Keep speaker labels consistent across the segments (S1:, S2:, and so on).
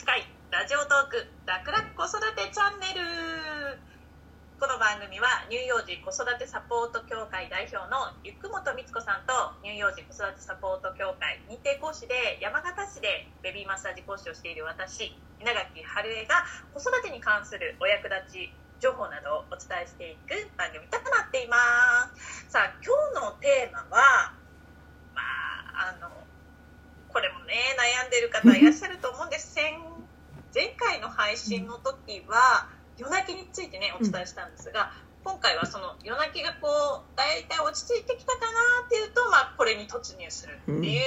S1: 8回ラジオトーク楽々子育てチャンネル。この番組は乳幼児子育てサポート協会代表のゆくもとみつこさんと乳幼児子育てサポート協会認定講師で山形市でベビーマッサージ講師をしている私稲垣春江が子育てに関するお役立ち情報などをお伝えしていく番組となっています。さあ今日のテーマはまああのこれもね悩んでる方いらっしゃると思うんです。前回の配信の時は夜泣きについてねお伝えしたんですが、今回はその夜泣きがこう大体落ち着いてきたかなっていうと、まあ、これに突入するっていう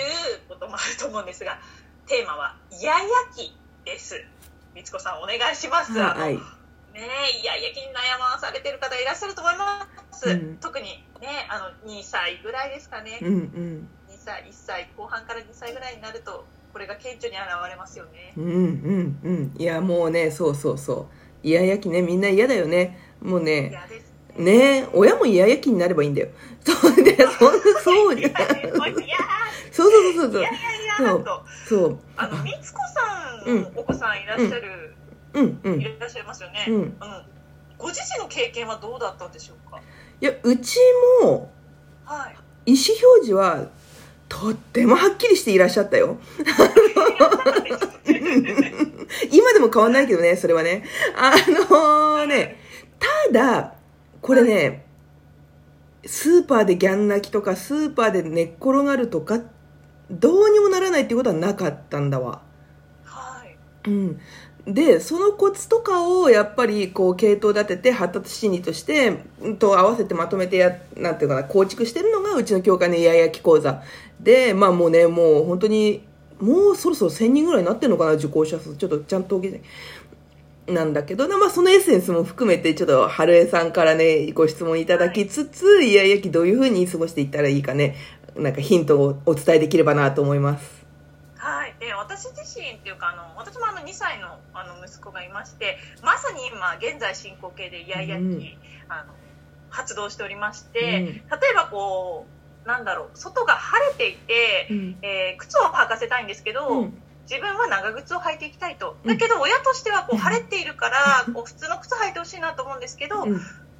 S1: こともあると思うんですが、テーマはイヤイヤ期です。みつこさんお願いします、
S2: はい。
S1: ねえイヤイヤ期に悩まされてる方いらっしゃると思います、
S2: うん。
S1: 特にねあの2歳ぐらいですかね、
S2: うんうん。
S1: 2歳1歳後半から2歳ぐらいになるとこれが顕著に現れますよね。
S2: うんうんうん。いや、もうね、そうそうそう。イヤイヤ期ね、みんな嫌だよね。もうね、
S1: 嫌ですね。
S2: ね親もイヤイヤ期になればいいんだよ。そうで、そんな、そうじゃそうそうそうそう。
S1: いやいやいやなんと
S2: そう。
S1: あのみつこさん、
S2: うん
S1: お子さんいらっしゃる、
S2: うん。うん。
S1: いらっしゃいますよね、
S2: うん。
S1: あのご自身の経験はどうだったんでしょうか？
S2: いや、うちも、
S1: はい。
S2: 意思表示は、とってもはっきりしていらっしゃったよ。今でも変わんないけどね、それはね。あのね、ただ、これね、スーパーでギャン泣きとか、スーパーで寝っ転がるとか、どうにもならないっていうことはなかったんだわ。
S1: はい
S2: うん。で、そのコツとかをやっぱりこう系統立てて発達心理として、と合わせてまとめてや、なんていうかな、構築してるのがうちの教会のイヤイヤ期講座。で、まあもうね、もう本当に、もうそろそろ1000人ぐらいになってるのかな、受講者数。ちょっとちゃんと統計してなんだけど、まあそのエッセンスも含めて、ちょっと春江さんからね、ご質問いただきつつ、イヤイヤ期どういうふうに過ごしていったらいいかね、なんかヒントをお伝えできればなと思います。
S1: はい、で私自身っていうかあの私もあの2歳のあの息子がいましてまさに今現在進行形でイヤイヤ期、
S2: うん。
S1: あの発動しておりまして、
S2: うん。
S1: 例えばこうなんだろう外が晴れていて、
S2: うん。
S1: えー靴を履かせたいんですけど、
S2: うん。
S1: 自分は長靴を履いていきたいと。
S2: うん。
S1: だけど親としてはこ
S2: う
S1: うん。晴れているからこう普通の靴履いてほしいなと思うんですけど、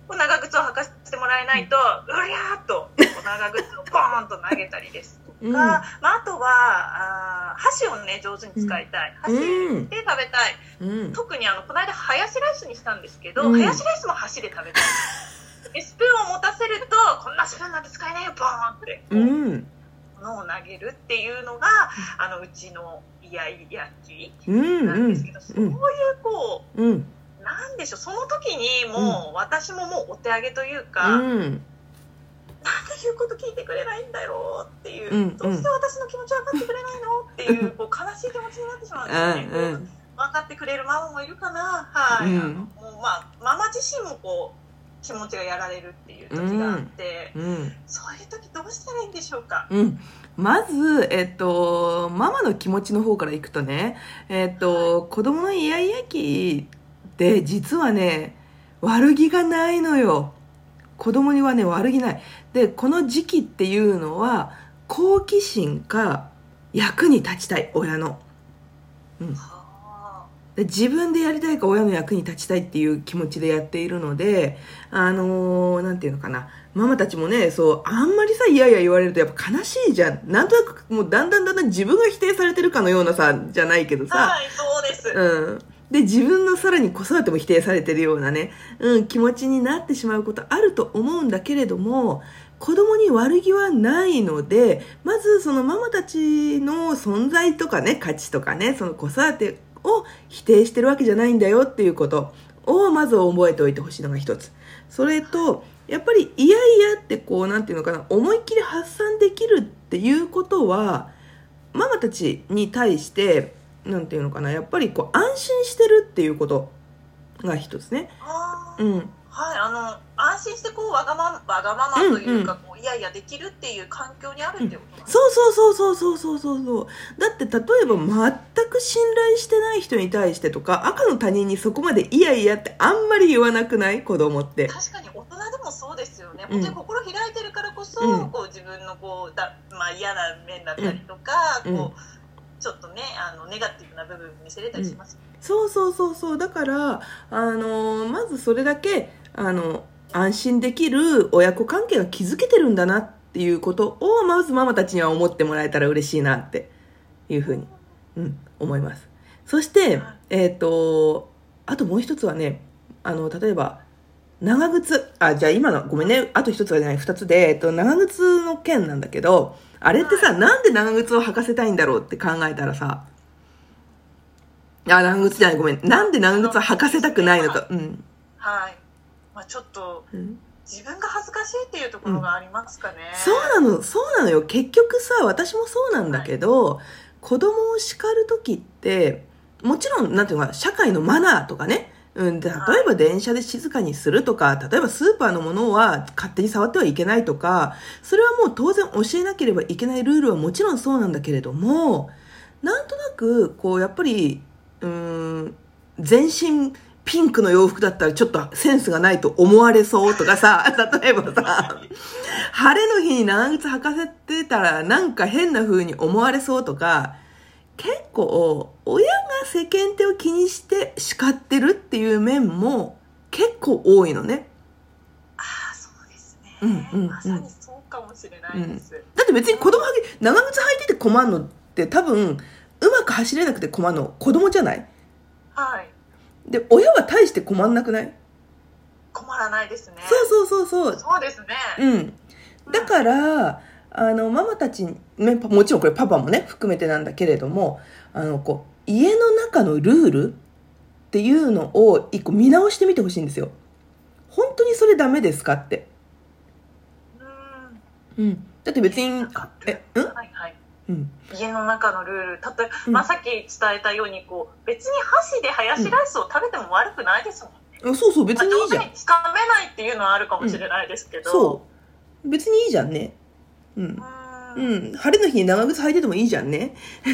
S1: 長靴を履かせてもらえないと、うりゃーっと長靴をボーンと投げたりですとか、
S2: うん。
S1: まあ、あとはあをね上手に使いたい、箸
S2: うん
S1: で食べたい
S2: うん。
S1: 特にあのこの間ハヤシライスにしたんですけど、
S2: うん
S1: ハヤシライスも箸で食べたい でスプーンを持たせるとこんなスプーンなんて使えないよボーンってこう、
S2: うん。
S1: 物を投げるっていうのがあのうちのイヤイヤ期
S2: うん。
S1: なんですけど、そういうこう
S2: うん。
S1: なんでしょうその時にもう、私ももうお手上げというか、
S2: うん。
S1: なんで言うこと聞いてくれないんだろうっていう、
S2: うん
S1: どうして私の気持ち分かってくれないのっていう こう悲しい気持ちになってしまうんですよね、
S2: うん。
S1: こう分かってくれるママもいるかなはい、
S2: うん
S1: もうまあママ自身もこう気持ちがやられるっていう時があって、
S2: うん。
S1: そういう時どうしたらいいんでしょうか、
S2: うん。まず、えっと、ママの気持ちの方からいくとね、えっと、子供のイヤイヤ期って実はね、悪気がないのよ。子供にはね、悪気ない。で、この時期っていうのは、好奇心か役に立ちたい、親の。
S1: は
S2: で自分でやりたいか親の役に立ちたいっていう気持ちでやっているので、あのーなんていうのかな。ママたちもね、そう、あんまりさ、いやいや言われるとやっぱ悲しいじゃん。なんとなく、もうだんだんだんだん自分が否定されてるかのようなさ、じゃないけどさ。
S1: はいそうです、
S2: うん。で、自分のさらに子育ても否定されてるようなね、うん、気持ちになってしまうことあると思うんだけれども、子供に悪気はないので、まずそのママたちの存在とかね、価値とかね、その子育てを否定してるわけじゃないんだよっていうことをまず覚えておいてほしいのが一つ。それと、やっぱりいやいやってこう、なんていうのかな、思いっきり発散できるっていうことは、ママたちに対して、なんていうのかなやっぱりこう安心してるっていうことが一つね。うん。
S1: はい、あの安心してこうわがまわがままというか、うんうん、こういやいやできるっていう環境にあるってことなんです、
S2: うん、そうそうそうそうそうそうそう。だって例えば全く信頼してない人に対してとか赤の他人にそこまでいやいやってあんまり言わなくない？子供って。
S1: 確かに大人でもそうですよね、
S2: うん、
S1: 本に心開いてるからこそ、
S2: うん、
S1: こう自分のこうだ、まあ、嫌な面だったりとか、こうちょっとねあのネガティブな部分見せれたりします、
S2: そうそうそうそう。だからあのまずそれだけあの安心できる親子関係が築けてるんだなっていうことをまずママたちには思ってもらえたら嬉しいなっていうふうに、うん、思います。そしてえっ、とあともう一つはねあの例えば長靴。あじゃあ今のごめんね。あと一つはじゃない二つで、えっと、長靴の件なんだけどあれってさ、なんで長靴を履かせたいんだろうって考えたらさ。あ長靴じゃないごめん。なんで長靴を履かせたくないのか。うん、
S1: はい、まあ、ちょっと
S2: うん。
S1: 自分が恥ずかしいっていうところがありますかね、
S2: そうなの。そうなのよ。結局さ私もそうなんだけど、子供を叱る時ってもちろんなんていうのかな社会のマナーとかねうん、例えば電車で静かにするとか、例えばスーパーのものは勝手に触ってはいけないとか、それはもう当然教えなければいけないルールはもちろんそうなんだけれども、なんとなく、こう、やっぱり、うーん、全身ピンクの洋服だったらちょっとセンスがないと思われそうとかさ、例えばさ、晴れの日に長靴履かせてたらなんか変な風に思われそうとか、結構親が世間体を気にして叱ってるっていう面も結構多いのね。
S1: ああそうですね、
S2: うんうんうん。
S1: まさにそうかもしれないです、
S2: だって別に子供はげ長靴履いてて困るのって多分うまく走れなくて困るの子供じゃない？
S1: はい。
S2: で、親は大して困んなくない？
S1: 困らないですね。
S2: そうそうそうそう。
S1: そうですね、
S2: うん。だから、あの、ママたちに、ね、パもちろんこれパパもね、含めてなんだけれども、あの、こう、家の中のルールっていうのを一個見直してみてほしいんですよ。本当にそれダメですかって。
S1: うん
S2: うん。だって別に、え、うん？
S1: はいはい
S2: うん。
S1: 家の中のルール例えば、
S2: うん
S1: まあ、さっき伝えたようにこう別に箸でハヤシライスを食べても悪くないですもんね、
S2: そうそう、別にいいじゃん
S1: まあつかめないっていうのはあるかもしれないですけど、
S2: そう。別にいいじゃんね。うん。
S1: う
S2: うん。晴れの日に長靴履いててもいいじゃんね。
S1: そう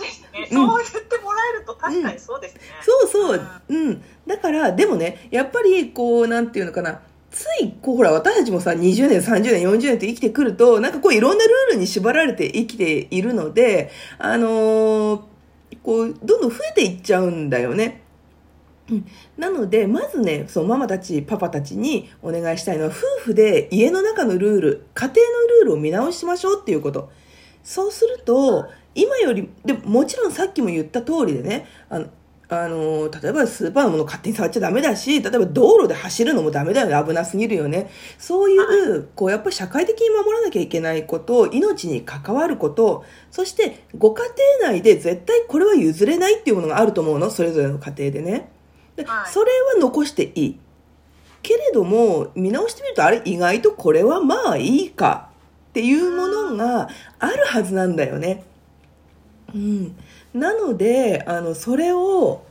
S1: ですね、
S2: うん
S1: そう言ってもらえると確かにそうですね、
S2: そうそう。うん。だから、でもね、やっぱり、こう、なんていうのかな。つい、こう、ほら、私たちもさ、20年、30年、40年って生きてくると、なんかこう、いろんなルールに縛られて生きているので、あのーこう、どんどん増えていっちゃうんだよね。うんなので、まずね、そのママたち、パパたちにお願いしたいのは、夫婦で家の中のルール、家庭のルールを見直しましょうっていうこと。そうすると、今より、でもちろんさっきも言った通りでね、あの、あの例えばスーパーのもの勝手に触っちゃダメだし、例えば道路で走るのもダメだよね、危なすぎるよね。そういう、こう、やっぱり社会的に守らなきゃいけないこと、命に関わること、そしてご家庭内で絶対これは譲れないっていうものがあると思うの、それぞれの家庭でね。で
S1: はい
S2: それは残していい。けれども、見直してみると、あれ、意外とこれはまあいいかっていうものがあるはずなんだよね。うん。なので、あの、それを、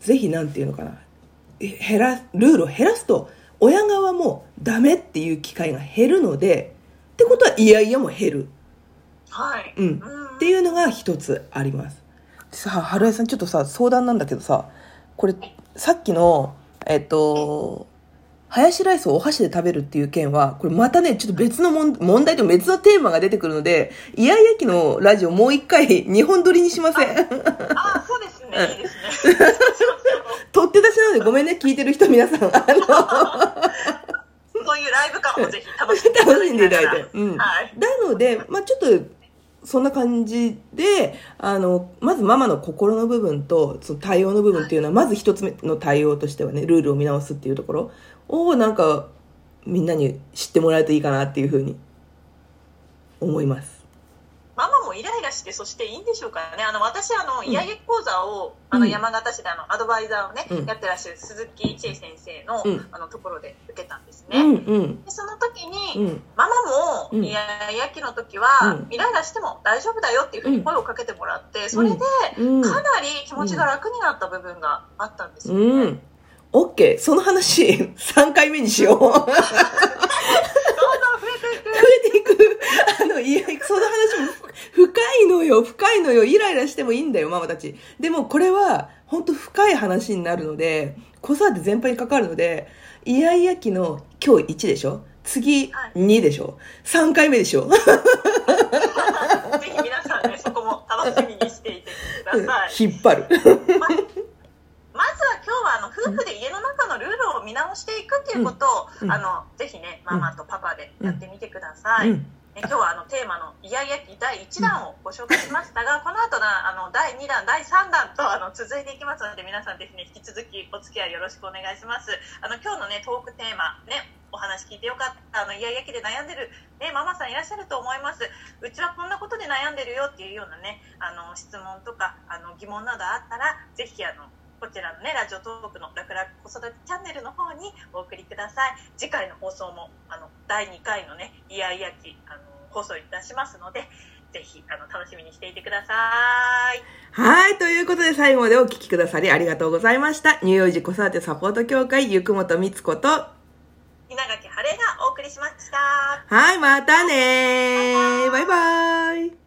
S2: ぜひ、なんていうのかな。え減ら、ルールを減らすと、親側もダメっていう機会が減るので、ってことは、いやいやも減る。
S1: はい、
S2: うん。
S1: うん
S2: っていうのが一つあります。さあ、春江さん、ちょっとさ、相談なんだけどさ、これ、さっきの、えっと、ハヤシライスをお箸で食べるっていう件は、これまたね、ちょっと別の問問題と別のテーマが出てくるので、イヤイヤ期のラジオもう一回、日本撮りにしません。
S1: ああそうですねいいですね
S2: 取って出しなのでごめんね、聞いてる人皆さん。あの、
S1: そういうライブ感もぜひ楽しんで
S2: 楽しんでいただいて。うん。
S1: はい
S2: なので、まあちょっと、そんな感じで、あの、まずママの心の部分と、その対応の部分っていうのは、まず一つ目の対応としてはね、ルールを見直すっていうところを、なんか、みんなに知ってもらえるといいかなっていうふうに、思います。
S1: イライラしてそしていいんでしょうかね。あの私あの
S2: ん。
S1: イヤイヤ講座を、
S2: うん。
S1: あの山形市であのアドバイザーをね、
S2: うん。
S1: やってらっしゃる鈴木千恵先生の,、
S2: うん。
S1: あのところで受けたんですね、
S2: うん、うん、
S1: でその時に、
S2: うん、
S1: ママ
S2: うん。
S1: もイヤイヤ期の時は、
S2: うん。
S1: イライラしても大丈夫だよっていうふうに声をかけてもらって、それで
S2: うん。
S1: かなり気持ちが楽になった部分があったんですよね、
S2: うん。オッケー。その話、3回目にしよう。
S1: どんどん増えていく
S2: 増えていく。あの、いや、その話も深いのよ、深いのよ。イライラしてもいいんだよ、ママたち。でもこれは、本当深い話になるので、子育て全般に関わるので、イヤイヤ期の今日1でしょ？次
S1: はい
S2: 2でしょ ?3 回目でしょ？
S1: ぜひ皆さんねそこも楽楽しみにしていてください。
S2: 引っ張る。
S1: ままずは今日はあの夫婦で家の中のルールを見直していくっていうことを、
S2: うん
S1: あのぜひねママとパパでやってみてください。
S2: うん。
S1: え今日はあのテーマのイヤイヤ期第1弾をご紹介しましたが、この後なあの第2弾、第3弾とあの続いていきますので皆さんぜひね引き続きお付き合いよろしくお願いします。あの今日のねトークテーマねお話聞いてよかったあのイヤイヤ期で悩んでるねママさんいらっしゃると思います。うちはこんなことで悩んでるよっていうようなねあの質問とかあの疑問などあったらぜひあのこちらのねラジオトークの楽々子育てチャンネルの方にお送りください。次回の放送もあの第2回のねイヤイヤ期あの放送いたしますのでぜひあの楽しみにしていてください。
S2: はい。ということで最後までお聞きくださりありがとうございました。乳幼児子育てサポート協会ゆくもとみつこと。
S1: 稲垣晴れがお送りしました。
S2: はい、またねー。バイバイ。